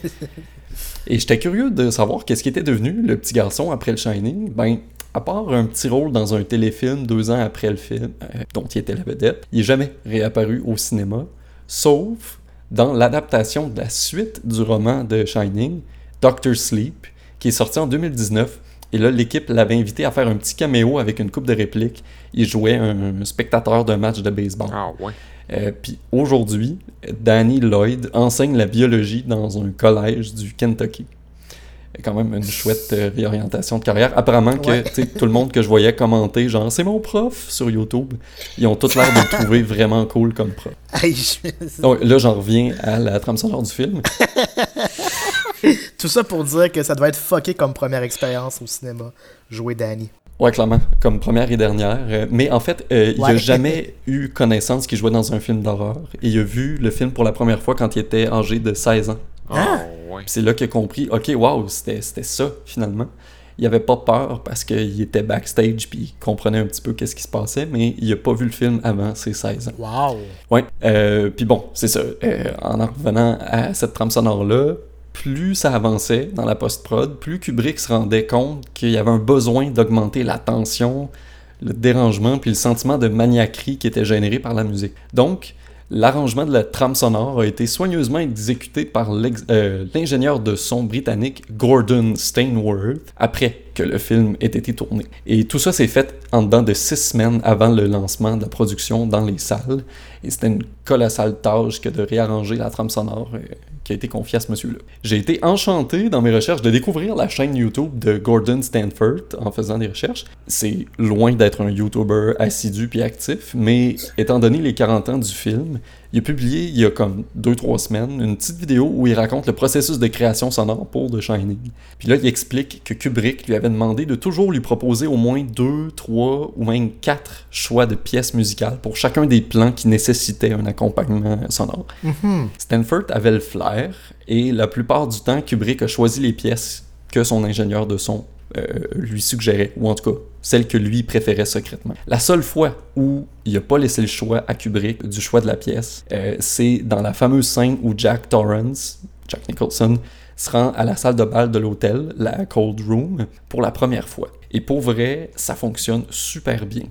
Et j'étais curieux de savoir qu'est-ce qui était devenu le petit garçon après le Shining. Ben, à part un petit rôle dans un téléfilm deux ans après le film, euh, dont il était la vedette, il n'est jamais réapparu au cinéma, sauf dans l'adaptation de la suite du roman de Shining, Doctor Sleep, qui est sorti en 2019. Et là, l'équipe l'avait invité à faire un petit caméo avec une coupe de répliques. Il jouait un spectateur d'un match de baseball. Ah ouais. Euh, Puis aujourd'hui, Danny Lloyd enseigne la biologie dans un collège du Kentucky. Quand même une chouette euh, réorientation de carrière. Apparemment que Ouais. tout le monde que je voyais commenter, genre c'est mon prof sur YouTube, ils ont tous l'air de le trouver *laughs* vraiment cool comme prof. Donc là, j'en reviens à la trame sonore du film. *laughs* Tout ça pour dire que ça doit être fucké comme première expérience au cinéma, jouer Danny. Ouais, clairement, comme première et dernière. Euh, mais en fait, euh, il Ouais. a jamais *laughs* eu connaissance qu'il jouait dans un film d'horreur. Et il a vu le film pour la première fois quand il était âgé de 16 ans. Ah ouais. Puis c'est là qu'il a compris, ok, wow, c'était c'était ça finalement. Il avait pas peur parce qu'il était backstage puis il comprenait un petit peu qu'est-ce qui se passait, mais il a pas vu le film avant ses 16 ans. Wow. Ouais, euh, puis bon, c'est ça. euh, en en revenant à cette trame sonore-là, plus ça avançait dans la post-prod, plus Kubrick se rendait compte qu'il y avait un besoin d'augmenter la tension, le dérangement, puis le sentiment de maniaquerie qui était généré par la musique. Donc, l'arrangement de la trame sonore a été soigneusement exécuté par euh, l'ingénieur de son britannique Gordon Stainworth après que le film ait été tourné. Et tout ça s'est fait en dedans de six semaines avant le lancement de la production dans les salles. Et c'était une colossale tâche que de réarranger la trame sonore euh, qui a été confiée à ce monsieur-là. J'ai été enchanté dans mes recherches de découvrir la chaîne YouTube de Gordon Stanford en faisant des recherches. C'est loin d'être un YouTuber assidu puis actif, mais étant donné les 40 ans du film, il a publié il y a comme 2-3 semaines une petite vidéo où il raconte le processus de création sonore pour The Shining. Puis là, il explique que Kubrick lui avait demandé de toujours lui proposer au moins 2, 3 ou même 4 choix de pièces musicales pour chacun des plans qui nécessitaient un accompagnement sonore. Mhm. Stanford avait le flair et la plupart du temps, Kubrick a choisi les pièces que son ingénieur de son euh, lui suggérait, ou en tout cas celles que lui préférait secrètement. La seule fois où il n'a pas laissé le choix à Kubrick du choix de la pièce, euh, c'est dans la fameuse scène où Jack Torrance, Jack Nicholson, se rend à la salle de bal de l'hôtel, la Cold Room, pour la première fois. Et pour vrai, ça fonctionne super bien.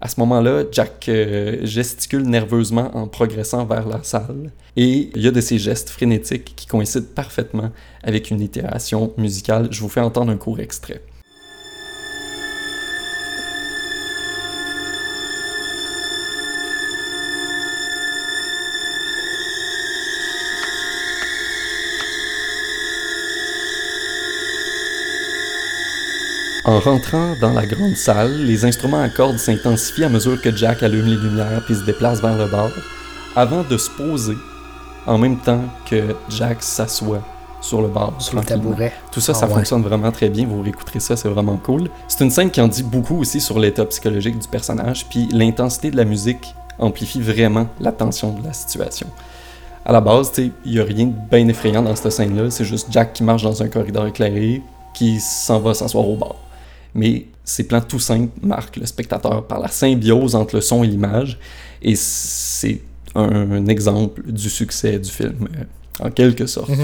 À ce moment-là, Jack euh, gesticule nerveusement en progressant vers la salle et il y a de ces gestes frénétiques qui coïncident parfaitement avec une itération musicale. Je vous fais entendre un court extrait. En rentrant dans la grande salle, les instruments à cordes s'intensifient à mesure que Jack allume les lumières puis se déplace vers le bar, avant de se poser en même temps que Jack s'assoit sur le bar. Sur le tabouret. Tout ça, Ah ça ouais. fonctionne vraiment très bien. Vous réécouterez ça, c'est vraiment cool. C'est une scène qui en dit beaucoup aussi sur l'état psychologique du personnage, puis l'intensité de la musique amplifie vraiment la tension de la situation. À la base, il y a rien de bien effrayant dans cette scène-là. C'est juste Jack qui marche dans un corridor éclairé, qui s'en va s'asseoir au bar. Mais ces plans tout simples marquent le spectateur par la symbiose entre le son et l'image, et c'est un, un exemple du succès du film. Euh, en quelque sorte. Mhm.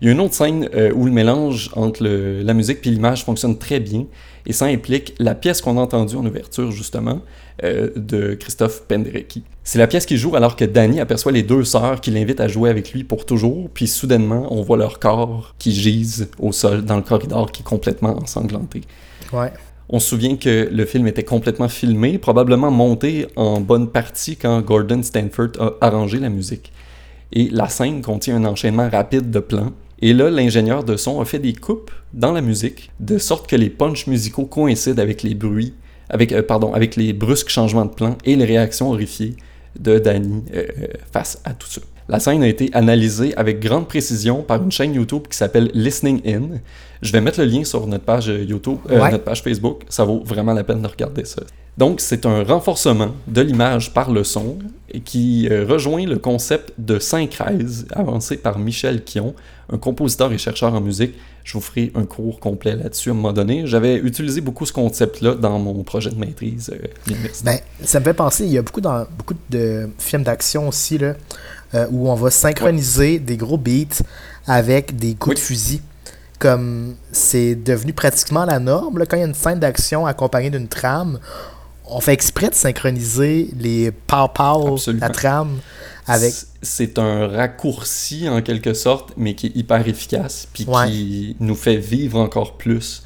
Il y a une autre scène euh, où le mélange entre le- la musique et l'image fonctionne très bien, et ça implique la pièce qu'on a entendue en ouverture, justement, euh, de Christophe Penderecki. C'est la pièce qui joue alors que Danny aperçoit les deux sœurs qui l'invitent à jouer avec lui pour toujours, puis soudainement, on voit leur corps qui gisent au sol dans le corridor qui est complètement ensanglanté. On se souvient que le film était complètement filmé, probablement monté en bonne partie quand Gordon Stanford a arrangé la musique. Et la scène contient un enchaînement rapide de plans. Et là, l'ingénieur de son a fait des coupes dans la musique, de sorte que les punchs musicaux coïncident avec les bruits, avec, euh, pardon, avec les brusques changements de plan et les réactions horrifiées de Danny euh, face à tout ça. La scène a été analysée avec grande précision par une chaîne YouTube qui s'appelle Listening In. Je vais mettre le lien sur notre page euh, YouTube, euh, Ouais. notre page Facebook. Ça vaut vraiment la peine de regarder ça. Donc, c'est un renforcement de l'image par le son qui euh, rejoint le concept de syncrèse avancé par Michel Kion, un compositeur et chercheur en musique. Je vous ferai un cours complet là-dessus à un moment donné. J'avais utilisé beaucoup ce concept-là dans mon projet de maîtrise euh. Ben, ça me fait penser, il y a beaucoup, dans, beaucoup de films d'action aussi, là, euh, où on va synchroniser des gros beats avec des coups de fusil. Comme c'est devenu pratiquement la norme. Là, quand il y a une scène d'action accompagnée d'une trame, on fait exprès de synchroniser les pow-pow, la trame, avec. C'est un raccourci en quelque sorte, mais qui est hyper efficace, puis Ouais. qui nous fait vivre encore plus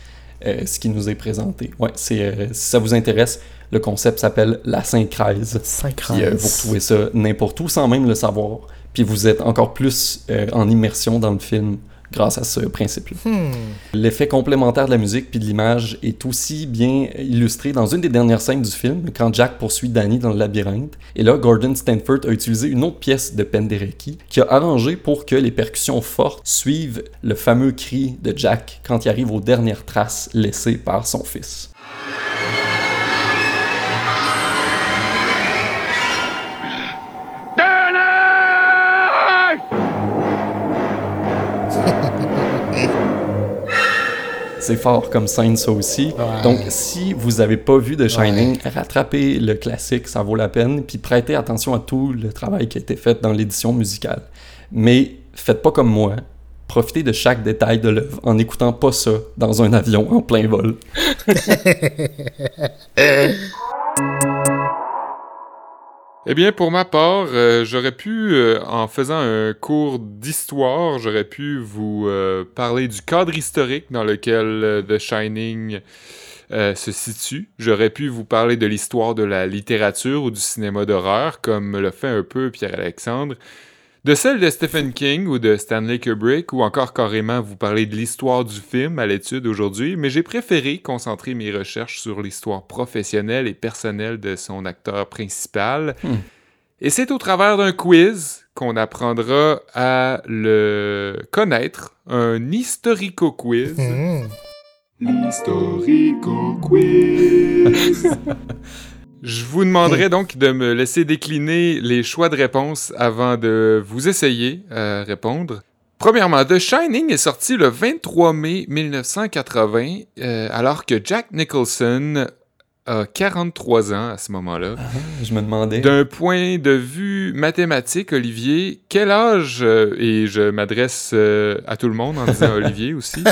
ce qui nous est présenté. Ouais, c'est, euh, si ça vous intéresse, le concept s'appelle la syncrèse. Synchrèse. Puis euh, vous retrouvez ça n'importe où sans même le savoir. Puis vous êtes encore plus euh, en immersion dans le film grâce à ce principe-là. Hmm. L'effet complémentaire de la musique puis de l'image est aussi bien illustré dans une des dernières scènes du film, quand Jack poursuit Danny dans le labyrinthe. Et là, Gordon Stanford a utilisé une autre pièce de Penderecki qui a arrangé pour que les percussions fortes suivent le fameux cri de Jack quand il arrive aux dernières traces laissées par son fils. C'est fort comme scène, ça aussi. Ouais. Donc, si vous avez pas vu de Shining, rattrapez le classique, ça vaut la peine. Puis prêtez attention à tout le travail qui a été fait dans l'édition musicale. Mais faites pas comme moi. Profitez de chaque détail de l'œuvre en n'écoutant pas ça dans un avion en plein vol. *laughs* Eh bien, pour ma part, euh, j'aurais pu, euh, en faisant un cours d'histoire, j'aurais pu vous euh, parler du cadre historique dans lequel The Shining se situe. J'aurais pu vous parler de l'histoire de la littérature ou du cinéma d'horreur, comme le fait un peu Pierre-Alexandre. De celle de Stephen King ou de Stanley Kubrick, ou encore carrément vous parler de l'histoire du film à l'étude aujourd'hui, mais j'ai préféré concentrer mes recherches sur l'histoire professionnelle et personnelle de son acteur principal. Hmm. Et c'est au travers d'un quiz qu'on apprendra à le connaître, un historico-quiz. Hmm. L'historico-quiz. *laughs* Je vous demanderai donc de me laisser décliner les choix de réponse avant de vous essayer à répondre. Premièrement, The Shining est sorti le 23 mai 1980, euh, alors que Jack Nicholson a 43 ans à ce moment-là. Je me demandais. D'un point de vue mathématique, Olivier, quel âge, euh, et je m'adresse euh, à tout le monde en disant *laughs* Olivier aussi,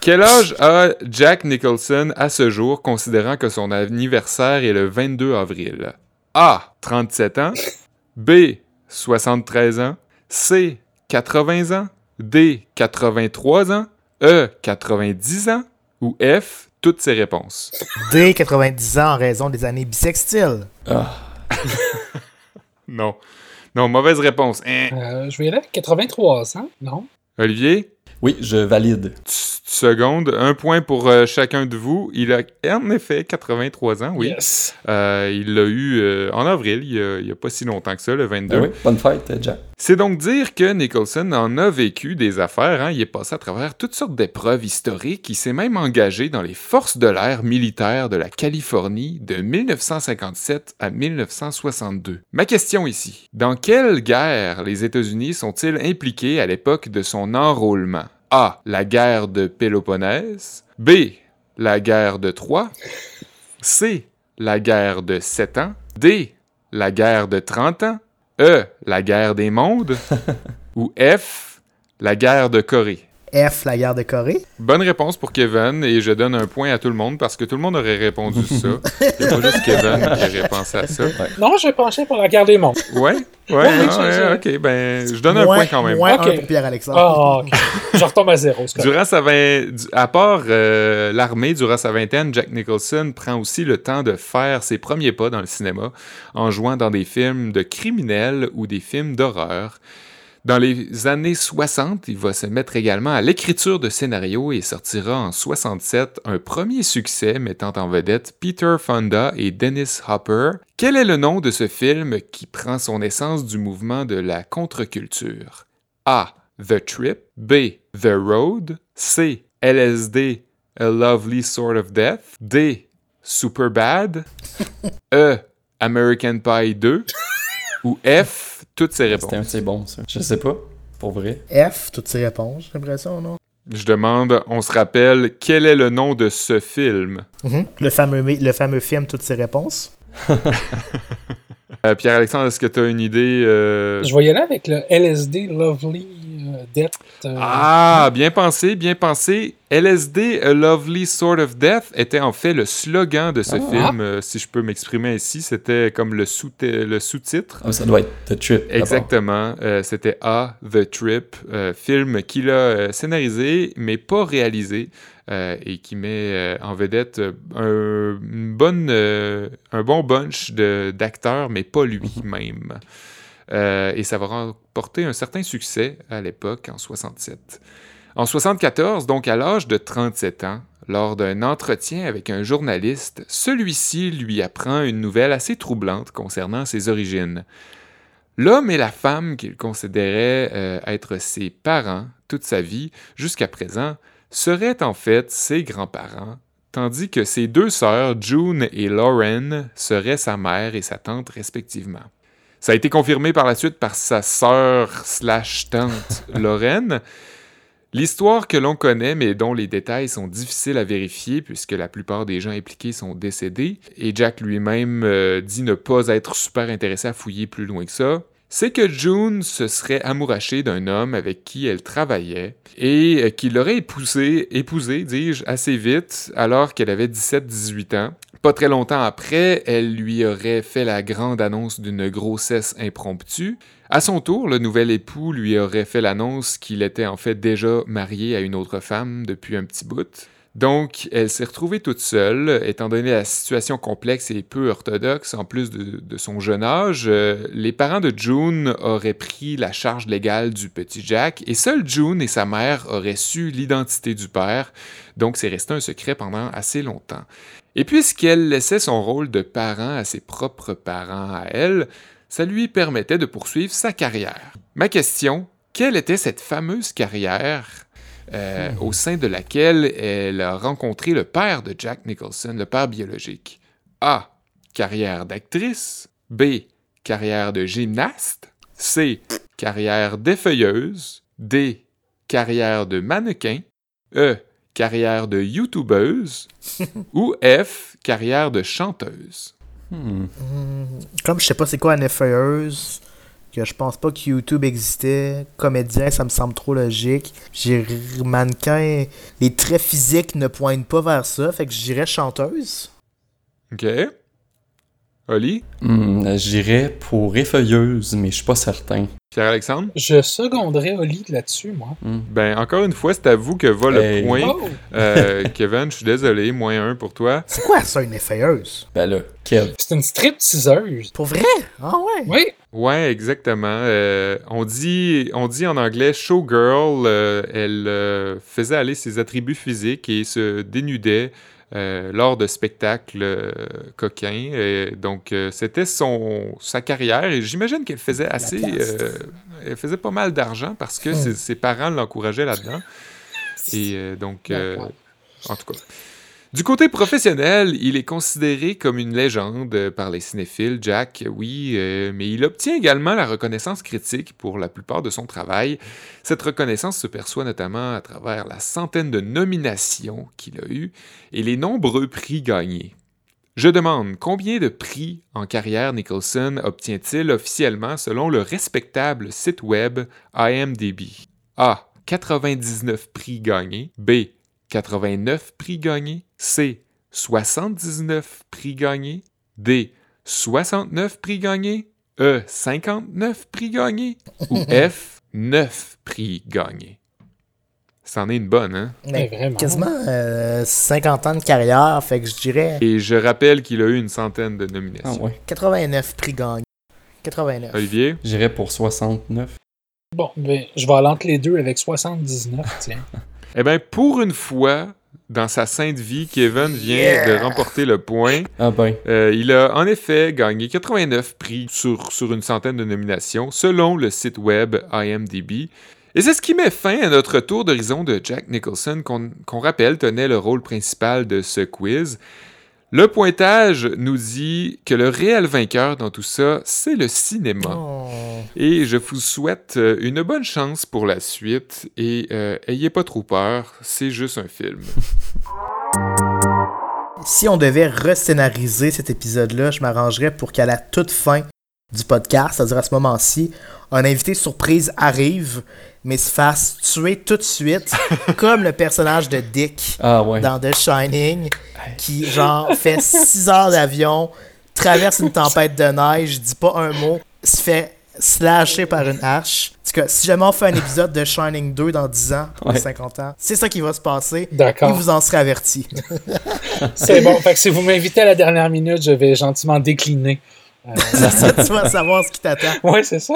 quel âge a Jack Nicholson à ce jour, considérant que son anniversaire est le 22 avril? A. 37 ans. B. 73 ans. C. 80 ans. D. 83 ans. E. 90 ans. Ou F. Toutes ces réponses. Dès 90 ans en raison des années bissextiles. Ah, *laughs* Non. Non, mauvaise réponse. Hein. Euh, je vais y aller avec 83 ans, non? Olivier? oui, je valide. Seconde, un point pour euh, chacun de vous. Il a en effet 83 ans, oui. Yes. Euh, il l'a eu euh, en avril, il n'y a, pas si longtemps que ça, le 22. Ah oui, bonne fête, Jack. C'est donc dire que Nicholson en a vécu des affaires. hein. Il est passé à travers toutes sortes d'épreuves historiques. Il s'est même engagé dans les forces de l'air militaires de la Californie de 1957 à 1962. Ma question ici, dans quelle guerre les États-Unis sont-ils impliqués à l'époque de son enrôlement? A. La guerre de Péloponnèse. B. La guerre de Troie. C. La guerre de 7 ans. D. La guerre de 30 ans. E. La guerre des mondes. *laughs* Ou F, la guerre de Corée? F, la guerre de Corée? Bonne réponse pour Kevin, et je donne un point à tout le monde parce que tout le monde aurait répondu ça. *laughs* Il n'y a pas juste Kevin qui aurait pensé à ça. Non, j'ai penché pour la guerre des mondes. Ouais, ouais, Ouais, je- ouais, ok, ben, je donne un point quand même. Moins Ok. un pour Pierre-Alexandre. Ok. Je retombe à zéro. c'est. Durant sa vin- du- À part euh, l'armée, durant sa vingtaine, Jack Nicholson prend aussi le temps de faire ses premiers pas dans le cinéma en jouant dans des films de criminels ou des films d'horreur. Dans les années 60, il va se mettre également à l'écriture de scénarios et sortira en 67 un premier succès mettant en vedette Peter Fonda et Dennis Hopper. Quel est le nom de ce film qui prend son essence du mouvement de la contre-culture? A. The Trip. B. The Road. C. LSD. A Lovely Sort of Death. D. Superbad. *laughs* E. American Pie 2. Ou F. Toutes ces C'était un réponses. c'est bon, ça. Je sais pas, pour vrai. F, toutes ces réponses, j'ai l'impression, non? Je demande, on se rappelle, quel est le nom de ce film? Mhm. le, fameux, le fameux film, toutes ces réponses. *laughs* Euh, Pierre-Alexandre, est-ce que tu as une idée? euh, Je vais y aller avec le LSD Lovely euh, Death. euh, Ah, bien pensé, bien pensé. LSD, A Lovely Sort of Death était en fait le slogan de ce Ah. film, euh, si je peux m'exprimer ainsi. C'était comme le sous- le sous-titre. Ah, ça doit être The Trip. Exactement. Euh, C'était A, The Trip, euh, film qu'il a scénarisé, mais pas réalisé, euh, et qui met euh, en vedette euh, un, une bonne, euh, un bon bunch de- d'acteurs, mais pas lui-même. Euh, et ça va remporter un certain succès à l'époque, en 67. En 74, donc à l'âge de 37 ans, lors d'un entretien avec un journaliste, celui-ci lui apprend une nouvelle assez troublante concernant ses origines. L'homme et la femme qu'il considérait euh, être ses parents toute sa vie jusqu'à présent seraient en fait ses grands-parents, tandis que ses deux sœurs, June et Lauren, seraient sa mère et sa tante respectivement. Ça a été confirmé par la suite par sa sœur slash tante *laughs* Lauren. L'histoire que l'on connaît, mais dont les détails sont difficiles à vérifier puisque la plupart des gens impliqués sont décédés, et Jack lui-même euh, dit ne pas être super intéressé à fouiller plus loin que ça, c'est que June se serait amourachée d'un homme avec qui elle travaillait et euh, qui l'aurait épousé, épousé, dis-je, assez vite alors qu'elle avait 17-18 ans. Pas très longtemps après, elle lui aurait fait la grande annonce d'une grossesse impromptue. À son tour, le nouvel époux lui aurait fait l'annonce qu'il était en fait déjà marié à une autre femme depuis un petit bout. Donc, elle s'est retrouvée toute seule, étant donné la situation complexe et peu orthodoxe, en plus de, son jeune âge. euh, les parents de June auraient pris la charge légale du petit Jack, et seul June et sa mère auraient su l'identité du père, donc c'est resté un secret pendant assez longtemps. Et puisqu'elle laissait son rôle de parent à ses propres parents à elle, ça lui permettait de poursuivre sa carrière. Ma question, quelle était cette fameuse carrière? Euh, au sein de laquelle elle a rencontré le père de Jack Nicholson, le père biologique? A. Carrière d'actrice. B. Carrière de gymnaste. C. Carrière d'effeuilleuse. D. Carrière de mannequin. E. Carrière de youtubeuse. *laughs* ou F. Carrière de chanteuse. Hmm. Comme je sais pas c'est quoi une effeuilleuse, que je pense pas que YouTube existait, comédien, ça me semble trop logique. J'ai mannequin, les traits physiques ne pointent pas vers ça, fait que je dirais chanteuse. OK? Oli? Hmm, J'irais pour effeuilleuse, mais je suis pas certain. Pierre-Alexandre? Je seconderais Oli là-dessus, moi. Hmm. Ben, encore une fois, c'est à vous que va le Hey. point. Oh! Euh, *laughs* Kevin, je suis désolé, moins un pour toi. C'est quoi ça, une effeuilleuse? Ben là, Kev. C'est une strip-teaseuse. Pour vrai? Ah ouais? Oui. Ouais, exactement. Euh, on, dit, on dit en anglais showgirl. euh, elle euh, faisait aller ses attributs physiques et se dénudait euh, lors de spectacles euh, coquins. Et donc, euh, c'était son sa carrière et j'imagine qu'elle faisait assez. elle faisait pas mal d'argent parce que ses, ses parents l'encourageaient là-dedans. *laughs* Et donc, en tout cas. Du côté professionnel, il est considéré comme une légende par les cinéphiles, Jack, oui, euh, mais il obtient également la reconnaissance critique pour la plupart de son travail. Cette reconnaissance se perçoit notamment à travers la centaine de nominations qu'il a eues et les nombreux prix gagnés. Je demande combien de prix en carrière Nicholson obtient-il officiellement selon le respectable site web IMDb A. 99 prix gagnés. B. 89 prix gagnés. C. 79 prix gagnés. D. 69 prix gagnés. E. 59 prix gagnés. Ou *laughs* F. 9 prix gagnés. C'en est une bonne, hein? Mais vraiment. quasiment euh, 50 ans de carrière, fait que je dirais Et je rappelle qu'il a eu une centaine de Ah nominations. ouais. 89 prix gagnés. 89. Olivier? J'irais pour 69. Bon, ben, je vais aller entre les deux avec 79, tiens. *laughs* Eh bien, pour une fois, dans sa sainte vie, Kevin vient Yeah! de remporter le point. Ah ben, Euh, il a en effet gagné 89 prix sur, sur une centaine de nominations, selon le site web IMDb. Et c'est ce qui met fin à notre tour d'horizon de Jack Nicholson, qu'on qu'on rappelle tenait le rôle principal de ce quiz. Le pointage nous dit que le réel vainqueur dans tout ça, c'est le cinéma. Oh. Et je vous souhaite euh, une bonne chance pour la suite et euh, ayez pas trop peur, c'est juste un film. Si on devait rescénariser cet épisode-là, je m'arrangerais pour qu'à la toute fin du podcast, c'est-à-dire à ce moment-ci, un invité surprise arrive, mais se fasse tuer tout de suite, *laughs* comme le personnage de Dick ah ouais. dans The Shining, qui, genre, fait 6 heures d'avion, traverse une tempête de neige, dit pas un mot, se fait slasher par une hache. En tout cas, si jamais on fait un épisode de Shining 2 dans 10 ans, Ouais. 50 ans, c'est ça qui va se passer. Et D'accord. vous en serez avertis. *laughs* C'est bon. Fait que si vous m'invitez à la dernière minute, je vais gentiment décliner. Euh, *laughs* tu vas savoir ce qui t'attend. ouais, c'est ça.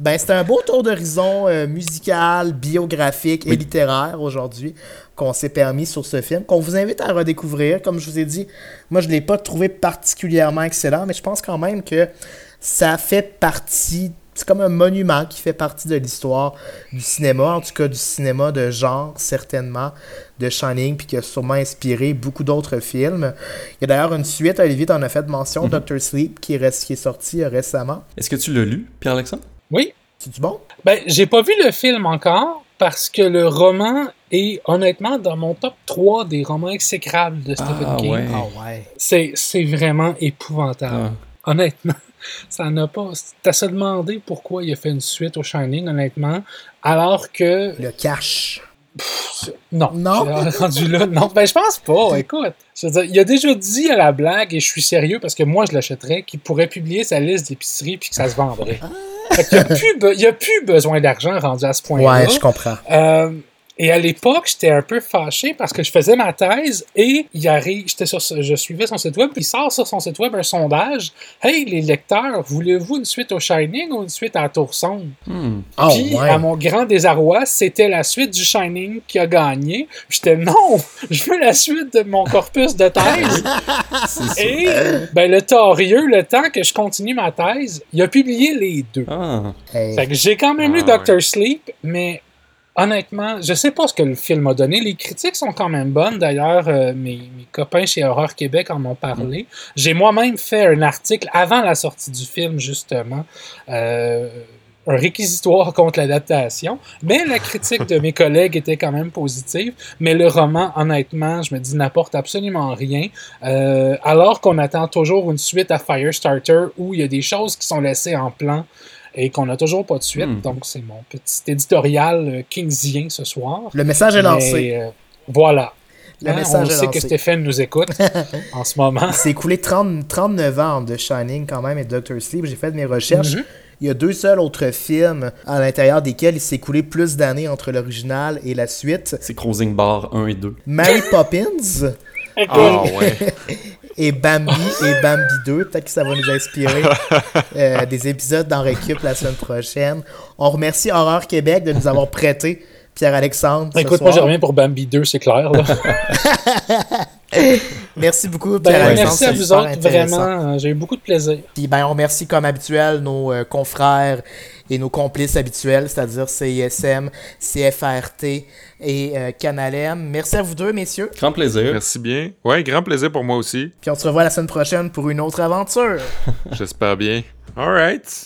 Ben, c'était un beau tour d'horizon euh, musical, biographique et littéraire aujourd'hui qu'on s'est permis sur ce film, qu'on vous invite à redécouvrir. Comme je vous ai dit, moi, je ne l'ai pas trouvé particulièrement excellent, mais je pense quand même que ça fait partie. C'est comme un monument qui fait partie de l'histoire du cinéma, en tout cas du cinéma de genre, certainement, de Shining, puis qui a sûrement inspiré beaucoup d'autres films. Il y a d'ailleurs une suite, Olivier, t'en as fait mention, Doctor Sleep, qui est, rest- qui est sorti euh, récemment. Est-ce que tu l'as lu, Pierre-Alexandre? Oui. C'est du bon? Ben, j'ai pas vu le film encore parce que le roman est honnêtement dans mon top 3 des romans exécrables de Stephen Ah King. ouais. Ah ouais. C'est, c'est vraiment épouvantable. Ah. Honnêtement. Ça n'a pas. T'as se demander pourquoi il a fait une suite au Shining, honnêtement. Alors que. Le cash. Non. Non? Rendu là. Non. Ben, je pense pas. Écoute. Je veux dire, il a déjà dit à la blague, et je suis sérieux parce que moi, je l'achèterais, qu'il pourrait publier sa liste d'épicerie puis que ça se vendrait. Fait qu'il y a a plus besoin d'argent rendu à ce point-là. Ouais, je comprends. Euh, et à l'époque, j'étais un peu fâché parce que je faisais ma thèse et il arrive, j'étais sur, je suivais son site web, puis il sort sur son site web un sondage. Hey, les lecteurs, voulez-vous une suite au Shining ou une suite à Tour Sombre? Hmm. Oh, Puis, ouais. à mon grand désarroi, c'était la suite du Shining qui a gagné. J'étais non, je veux la suite de mon corpus de thèse. *laughs* Et ben, le torieux, le temps que je continue ma thèse, il a publié les deux. Ah. Hey. Fait que j'ai quand même Ah, lu Doctor Sleep, mais honnêtement, je sais pas ce que le film a donné. Les critiques sont quand même bonnes. D'ailleurs, euh, mes, mes copains chez Horreur Québec en ont parlé. J'ai moi-même fait un article avant la sortie du film, justement. euh, un réquisitoire *laughs* contre l'adaptation, mais la critique de mes collègues était quand même positive. Mais le roman, honnêtement, je me dis, n'apporte absolument rien. Euh, alors qu'on attend toujours une suite à Firestarter où il y a des choses qui sont laissées en plan et qu'on n'a toujours pas de suite. Hmm. Donc, c'est mon petit éditorial euh, kingsien ce soir. Le message est lancé. Mais, euh, voilà. Le Hein, message on est sait lancé. que Stéphane nous écoute *laughs* en ce moment. Il s'est écoulé 30 39 ans de Shining quand même et Doctor Sleep. J'ai fait de mes recherches. Mhm. Il y a deux seuls autres films à l'intérieur desquels il s'est écoulé plus d'années entre l'original et la suite. C'est Closing Bar 1 et 2. Mary Poppins *laughs* Ah ouais. *laughs* et Bambi et Bambi 2. Peut-être que ça va nous inspirer *laughs* euh, des épisodes dans Récup la semaine prochaine. On remercie Horreur Québec de nous avoir prêté Pierre-Alexandre. ce Écoute, moi, je reviens pour Bambi 2, c'est clair. là. *laughs* Merci beaucoup, Ben, Pierre-Alexandre. merci à vous autres, vraiment. euh, J'ai eu beaucoup de plaisir. Puis ben, on remercie comme habituel nos euh, confrères et nos complices habituels, c'est-à-dire CISM, CFRT et euh, Canalem. Merci à vous deux, messieurs. Grand plaisir. Merci bien. Ouais, grand plaisir pour moi aussi. Puis on se revoit la semaine prochaine pour une autre aventure. *laughs* J'espère bien. All right.